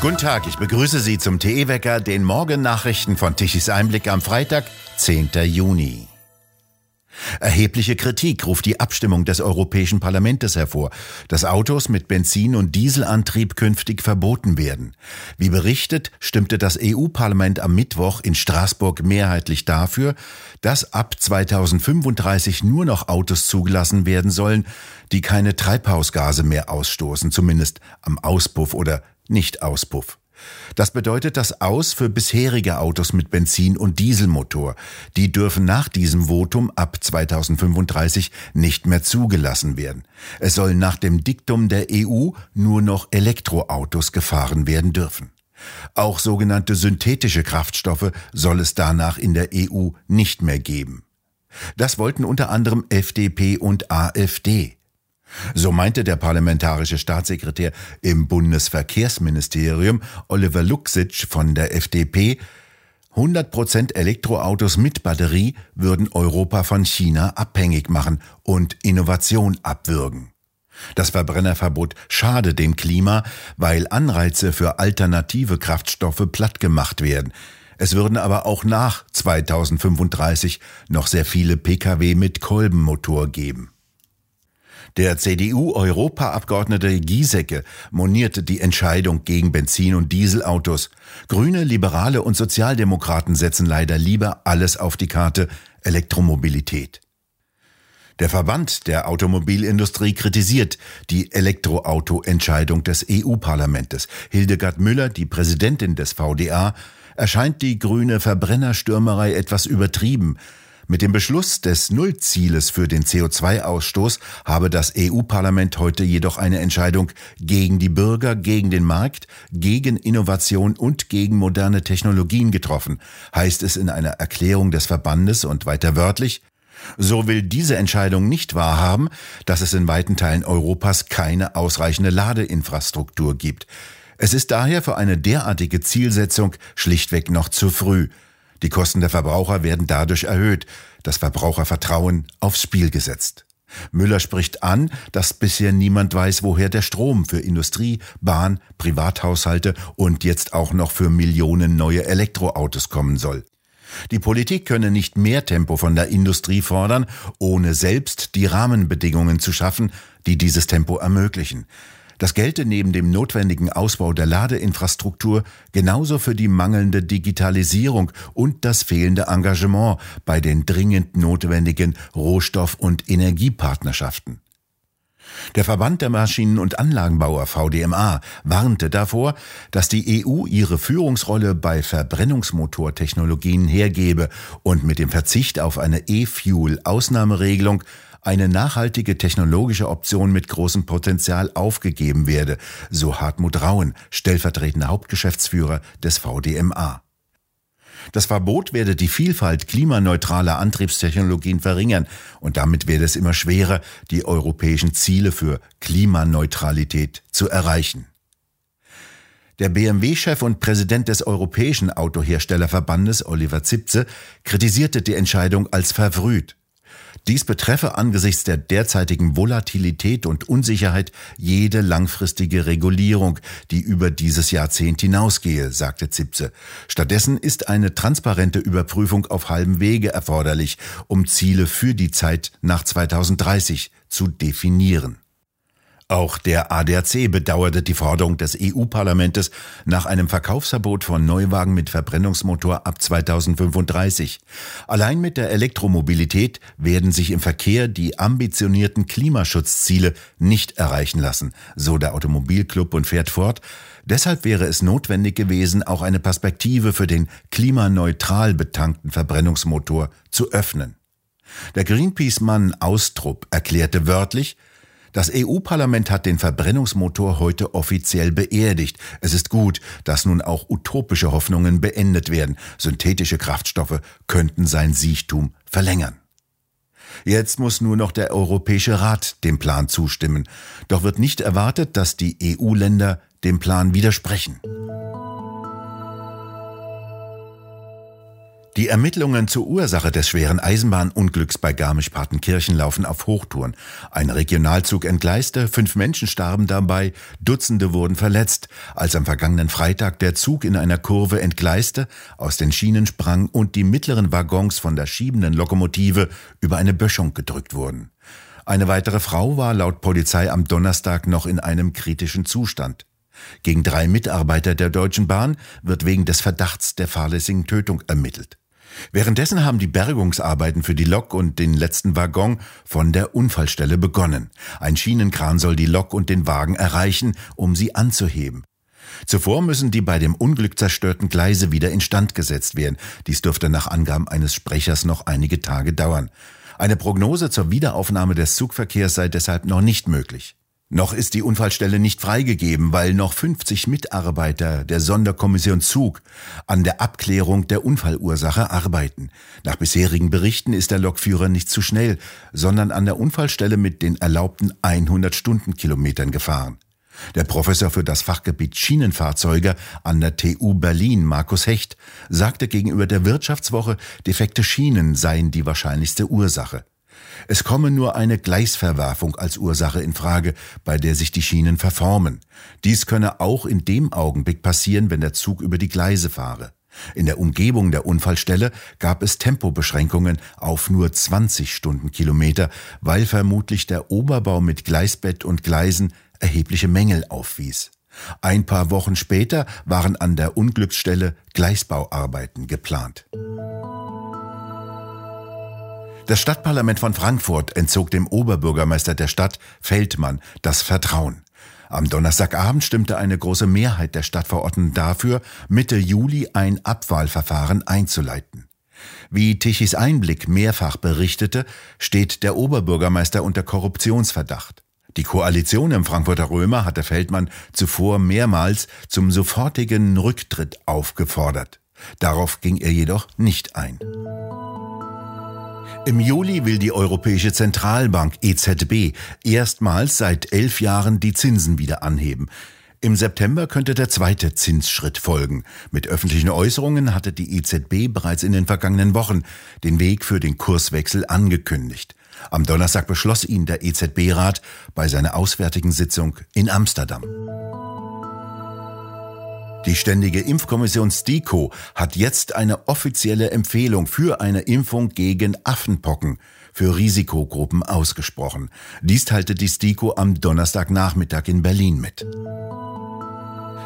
Guten Tag, ich begrüße Sie zum TE-Wecker, den Morgennachrichten von Tichys Einblick am Freitag, 10. Juni. Erhebliche Kritik ruft die Abstimmung des Europäischen Parlaments hervor, dass Autos mit Benzin- und Dieselantrieb künftig verboten werden. Wie berichtet, stimmte das EU-Parlament am Mittwoch in Straßburg mehrheitlich dafür, dass ab 2035 nur noch Autos zugelassen werden sollen, die keine Treibhausgase mehr ausstoßen, zumindest am Auspuff oder nicht-Auspuff. Das bedeutet das Aus für bisherige Autos mit Benzin- und Dieselmotor. Die dürfen nach diesem Votum ab 2035 nicht mehr zugelassen werden. Es sollen nach dem Diktum der EU nur noch Elektroautos gefahren werden dürfen. Auch sogenannte synthetische Kraftstoffe soll es danach in der EU nicht mehr geben. Das wollten unter anderem FDP und AfD. So meinte der parlamentarische Staatssekretär im Bundesverkehrsministerium Oliver Luxic von der FDP, 100% Elektroautos mit Batterie würden Europa von China abhängig machen und Innovation abwürgen. Das Verbrennerverbot schade dem Klima, weil Anreize für alternative Kraftstoffe plattgemacht werden. Es würden aber auch nach 2035 noch sehr viele Pkw mit Kolbenmotor geben. Der CDU-Europaabgeordnete Giesecke monierte die Entscheidung gegen Benzin- und Dieselautos. Grüne, Liberale und Sozialdemokraten setzen leider lieber alles auf die Karte Elektromobilität. Der Verband der Automobilindustrie kritisiert die Elektroauto-Entscheidung des EU-Parlamentes. Hildegard Müller, die Präsidentin des VDA, erscheint die grüne Verbrennerstürmerei etwas übertrieben. Mit dem Beschluss des Nullzieles für den CO2-Ausstoß habe das EU-Parlament heute jedoch eine Entscheidung gegen die Bürger, gegen den Markt, gegen Innovation und gegen moderne Technologien getroffen, heißt es in einer Erklärung des Verbandes und weiter wörtlich, so will diese Entscheidung nicht wahrhaben, dass es in weiten Teilen Europas keine ausreichende Ladeinfrastruktur gibt. Es ist daher für eine derartige Zielsetzung schlichtweg noch zu früh. Die Kosten der Verbraucher werden dadurch erhöht, das Verbrauchervertrauen aufs Spiel gesetzt. Müller spricht an, dass bisher niemand weiß, woher der Strom für Industrie, Bahn, Privathaushalte und jetzt auch noch für Millionen neue Elektroautos kommen soll. Die Politik könne nicht mehr Tempo von der Industrie fordern, ohne selbst die Rahmenbedingungen zu schaffen, die dieses Tempo ermöglichen. Das gelte neben dem notwendigen Ausbau der Ladeinfrastruktur genauso für die mangelnde Digitalisierung und das fehlende Engagement bei den dringend notwendigen Rohstoff- und Energiepartnerschaften. Der Verband der Maschinen- und Anlagenbauer VDMA warnte davor, dass die EU ihre Führungsrolle bei Verbrennungsmotortechnologien hergebe und mit dem Verzicht auf eine E-Fuel-Ausnahmeregelung eine nachhaltige technologische Option mit großem Potenzial aufgegeben werde, so Hartmut Rauen, stellvertretender Hauptgeschäftsführer des VDMA. Das Verbot werde die Vielfalt klimaneutraler Antriebstechnologien verringern und damit werde es immer schwerer, die europäischen Ziele für Klimaneutralität zu erreichen. Der BMW-Chef und Präsident des Europäischen Autoherstellerverbandes Oliver Zipse kritisierte die Entscheidung als verfrüht. Dies betreffe angesichts der derzeitigen Volatilität und Unsicherheit jede langfristige Regulierung, die über dieses Jahrzehnt hinausgehe, sagte Zipse. Stattdessen ist eine transparente Überprüfung auf halbem Wege erforderlich, um Ziele für die Zeit nach 2030 zu definieren. Auch der ADAC bedauerte die Forderung des EU-Parlamentes nach einem Verkaufsverbot von Neuwagen mit Verbrennungsmotor ab 2035. Allein mit der Elektromobilität werden sich im Verkehr die ambitionierten Klimaschutzziele nicht erreichen lassen, so der Automobilclub und fährt fort. Deshalb wäre es notwendig gewesen, auch eine Perspektive für den klimaneutral betankten Verbrennungsmotor zu öffnen. Der Greenpeace-Mann Austrup erklärte wörtlich, das EU-Parlament hat den Verbrennungsmotor heute offiziell beerdigt. Es ist gut, dass nun auch utopische Hoffnungen beendet werden. Synthetische Kraftstoffe könnten sein Siechtum verlängern. Jetzt muss nur noch der Europäische Rat dem Plan zustimmen. Doch wird nicht erwartet, dass die EU-Länder dem Plan widersprechen. Die Ermittlungen zur Ursache des schweren Eisenbahnunglücks bei Garmisch-Partenkirchen laufen auf Hochtouren. Ein Regionalzug entgleiste, fünf Menschen starben dabei, Dutzende wurden verletzt, als am vergangenen Freitag der Zug in einer Kurve entgleiste, aus den Schienen sprang und die mittleren Waggons von der schiebenden Lokomotive über eine Böschung gedrückt wurden. Eine weitere Frau war laut Polizei am Donnerstag noch in einem kritischen Zustand. Gegen drei Mitarbeiter der Deutschen Bahn wird wegen des Verdachts der fahrlässigen Tötung ermittelt. Währenddessen haben die Bergungsarbeiten für die Lok und den letzten Waggon von der Unfallstelle begonnen. Ein Schienenkran soll die Lok und den Wagen erreichen, um sie anzuheben. Zuvor müssen die bei dem Unglück zerstörten Gleise wieder instand gesetzt werden. Dies dürfte nach Angaben eines Sprechers noch einige Tage dauern. Eine Prognose zur Wiederaufnahme des Zugverkehrs sei deshalb noch nicht möglich. Noch ist die Unfallstelle nicht freigegeben, weil noch 50 Mitarbeiter der Sonderkommission Zug an der Abklärung der Unfallursache arbeiten. Nach bisherigen Berichten ist der Lokführer nicht zu schnell, sondern an der Unfallstelle mit den erlaubten 100 Stundenkilometern gefahren. Der Professor für das Fachgebiet Schienenfahrzeuge an der TU Berlin, Markus Hecht, sagte gegenüber der Wirtschaftswoche, defekte Schienen seien die wahrscheinlichste Ursache. Es komme nur eine Gleisverwerfung als Ursache in Frage, bei der sich die Schienen verformen. Dies könne auch in dem Augenblick passieren, wenn der Zug über die Gleise fahre. In der Umgebung der Unfallstelle gab es Tempobeschränkungen auf nur 20 Stundenkilometer, weil vermutlich der Oberbau mit Gleisbett und Gleisen erhebliche Mängel aufwies. Ein paar Wochen später waren an der Unglücksstelle Gleisbauarbeiten geplant. Das Stadtparlament von Frankfurt entzog dem Oberbürgermeister der Stadt, Feldmann, das Vertrauen. Am Donnerstagabend stimmte eine große Mehrheit der Stadtverordneten dafür, Mitte Juli ein Abwahlverfahren einzuleiten. Wie Tichys Einblick mehrfach berichtete, steht der Oberbürgermeister unter Korruptionsverdacht. Die Koalition im Frankfurter Römer hatte Feldmann zuvor mehrmals zum sofortigen Rücktritt aufgefordert. Darauf ging er jedoch nicht ein. Im Juli will die Europäische Zentralbank EZB erstmals seit elf Jahren die Zinsen wieder anheben. Im September könnte der zweite Zinsschritt folgen. Mit öffentlichen Äußerungen hatte die EZB bereits in den vergangenen Wochen den Weg für den Kurswechsel angekündigt. Am Donnerstag beschloss ihn der EZB-Rat bei seiner auswärtigen Sitzung in Amsterdam. Die Ständige Impfkommission STIKO hat jetzt eine offizielle Empfehlung für eine Impfung gegen Affenpocken für Risikogruppen ausgesprochen. Dies teilte die STIKO am Donnerstagnachmittag in Berlin mit.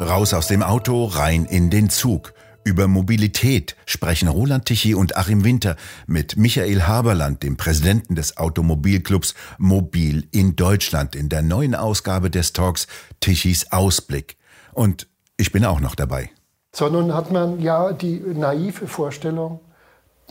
Raus aus dem Auto, rein in den Zug. Über Mobilität sprechen Roland Tichy und Achim Winter mit Michael Haberland, dem Präsidenten des Automobilclubs Mobil in Deutschland, in der neuen Ausgabe des Talks Tichys Ausblick. Und ich bin auch noch dabei. So, nun hat man ja die naive Vorstellung,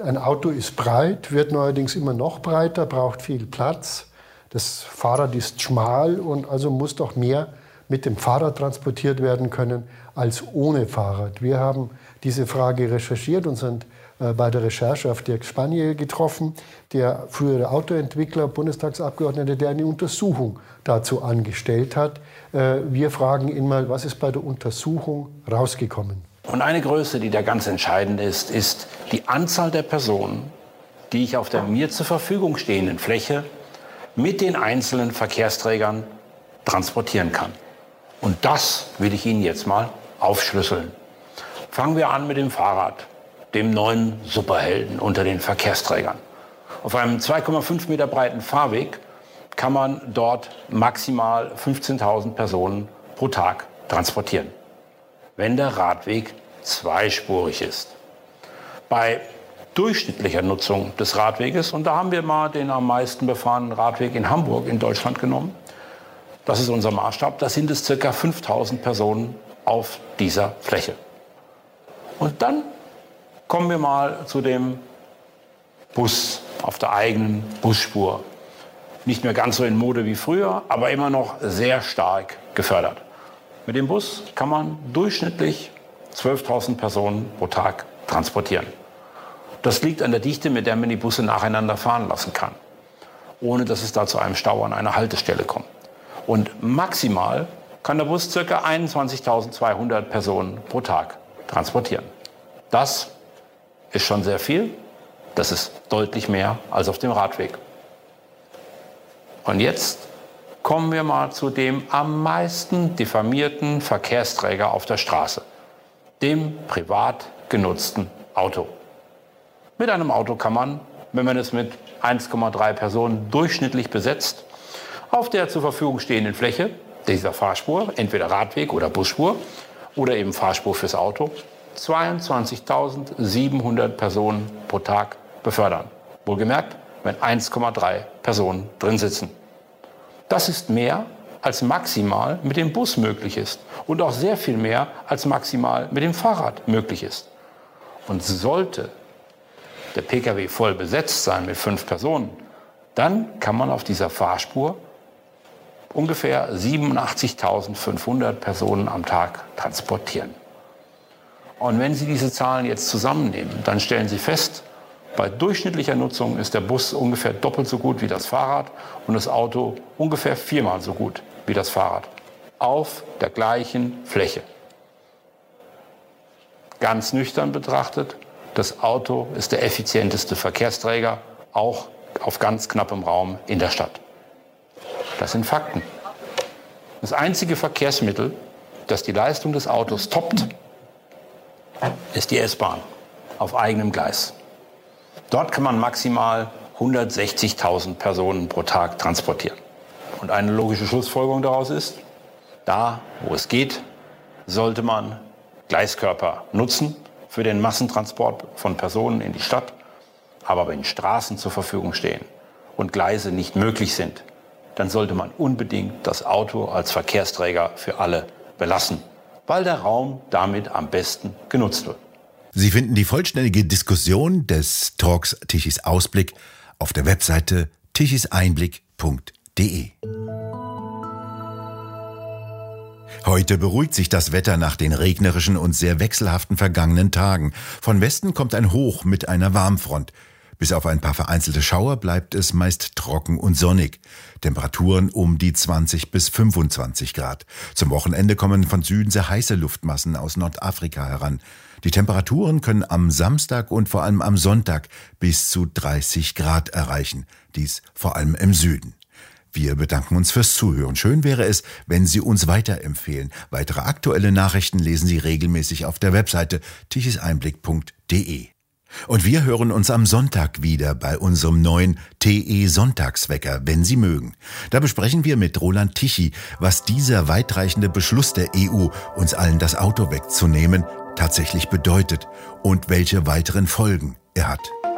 ein Auto ist breit, wird neuerdings immer noch breiter, braucht viel Platz. Das Fahrrad ist schmal und also muss doch mehr mit dem Fahrrad transportiert werden können als ohne Fahrrad. Wir haben diese Frage recherchiert und sind bei der Recherche auf Dirk Spanier getroffen, der frühere Autoentwickler, Bundestagsabgeordnete, der eine Untersuchung dazu angestellt hat. Äh, wir fragen ihn mal, was ist bei der Untersuchung rausgekommen? Und eine Größe, die da ganz entscheidend ist, ist die Anzahl der Personen, die ich auf der mir zur Verfügung stehenden Fläche mit den einzelnen Verkehrsträgern transportieren kann. Und das will ich Ihnen jetzt mal aufschlüsseln. Fangen wir an mit dem Fahrrad dem neuen Superhelden unter den Verkehrsträgern. Auf einem 2,5 Meter breiten Fahrweg kann man dort maximal 15.000 Personen pro Tag transportieren, wenn der Radweg zweispurig ist. Bei durchschnittlicher Nutzung des Radweges, und da haben wir mal den am meisten befahrenen Radweg in Hamburg in Deutschland genommen, das ist unser Maßstab, da sind es ca. 5000 Personen auf dieser Fläche. Und dann Kommen wir mal zu dem Bus auf der eigenen Busspur. Nicht mehr ganz so in Mode wie früher, aber immer noch sehr stark gefördert. Mit dem Bus kann man durchschnittlich 12.000 Personen pro Tag transportieren. Das liegt an der Dichte, mit der man die Busse nacheinander fahren lassen kann, ohne dass es da zu einem Stau an einer Haltestelle kommt. Und maximal kann der Bus ca. 21.200 Personen pro Tag transportieren. Das ist schon sehr viel. Das ist deutlich mehr als auf dem Radweg. Und jetzt kommen wir mal zu dem am meisten diffamierten Verkehrsträger auf der Straße, dem privat genutzten Auto. Mit einem Auto kann man, wenn man es mit 1,3 Personen durchschnittlich besetzt, auf der zur Verfügung stehenden Fläche dieser Fahrspur, entweder Radweg oder Busspur oder eben Fahrspur fürs Auto, 22.700 Personen pro Tag befördern. Wohlgemerkt, wenn 1,3 Personen drin sitzen. Das ist mehr, als maximal mit dem Bus möglich ist und auch sehr viel mehr, als maximal mit dem Fahrrad möglich ist. Und sollte der Pkw voll besetzt sein mit fünf Personen, dann kann man auf dieser Fahrspur ungefähr 87.500 Personen am Tag transportieren. Und wenn Sie diese Zahlen jetzt zusammennehmen, dann stellen Sie fest, bei durchschnittlicher Nutzung ist der Bus ungefähr doppelt so gut wie das Fahrrad und das Auto ungefähr viermal so gut wie das Fahrrad. Auf der gleichen Fläche. Ganz nüchtern betrachtet, das Auto ist der effizienteste Verkehrsträger, auch auf ganz knappem Raum in der Stadt. Das sind Fakten. Das einzige Verkehrsmittel, das die Leistung des Autos toppt, ist die S-Bahn auf eigenem Gleis. Dort kann man maximal 160.000 Personen pro Tag transportieren. Und eine logische Schlussfolgerung daraus ist, da, wo es geht, sollte man Gleiskörper nutzen für den Massentransport von Personen in die Stadt. Aber wenn Straßen zur Verfügung stehen und Gleise nicht möglich sind, dann sollte man unbedingt das Auto als Verkehrsträger für alle belassen, weil der Raum damit am besten genutzt wird. Sie finden die vollständige Diskussion des Talks Tichys Ausblick auf der Webseite tichiseinblick.de. Heute beruhigt sich das Wetter nach den regnerischen und sehr wechselhaften vergangenen Tagen. Von Westen kommt ein Hoch mit einer Warmfront. Bis auf ein paar vereinzelte Schauer bleibt es meist trocken und sonnig. Temperaturen um die 20 bis 25 Grad. Zum Wochenende kommen von Süden sehr heiße Luftmassen aus Nordafrika heran. Die Temperaturen können am Samstag und vor allem am Sonntag bis zu 30 Grad erreichen. Dies vor allem im Süden. Wir bedanken uns fürs Zuhören. Schön wäre es, wenn Sie uns weiterempfehlen. Weitere aktuelle Nachrichten lesen Sie regelmäßig auf der Webseite tichiseinblick.de. Und wir hören uns am Sonntag wieder bei unserem neuen TE Sonntagswecker, wenn Sie mögen. Da besprechen wir mit Roland Tichy, was dieser weitreichende Beschluss der EU, uns allen das Auto wegzunehmen, tatsächlich bedeutet und welche weiteren Folgen er hat.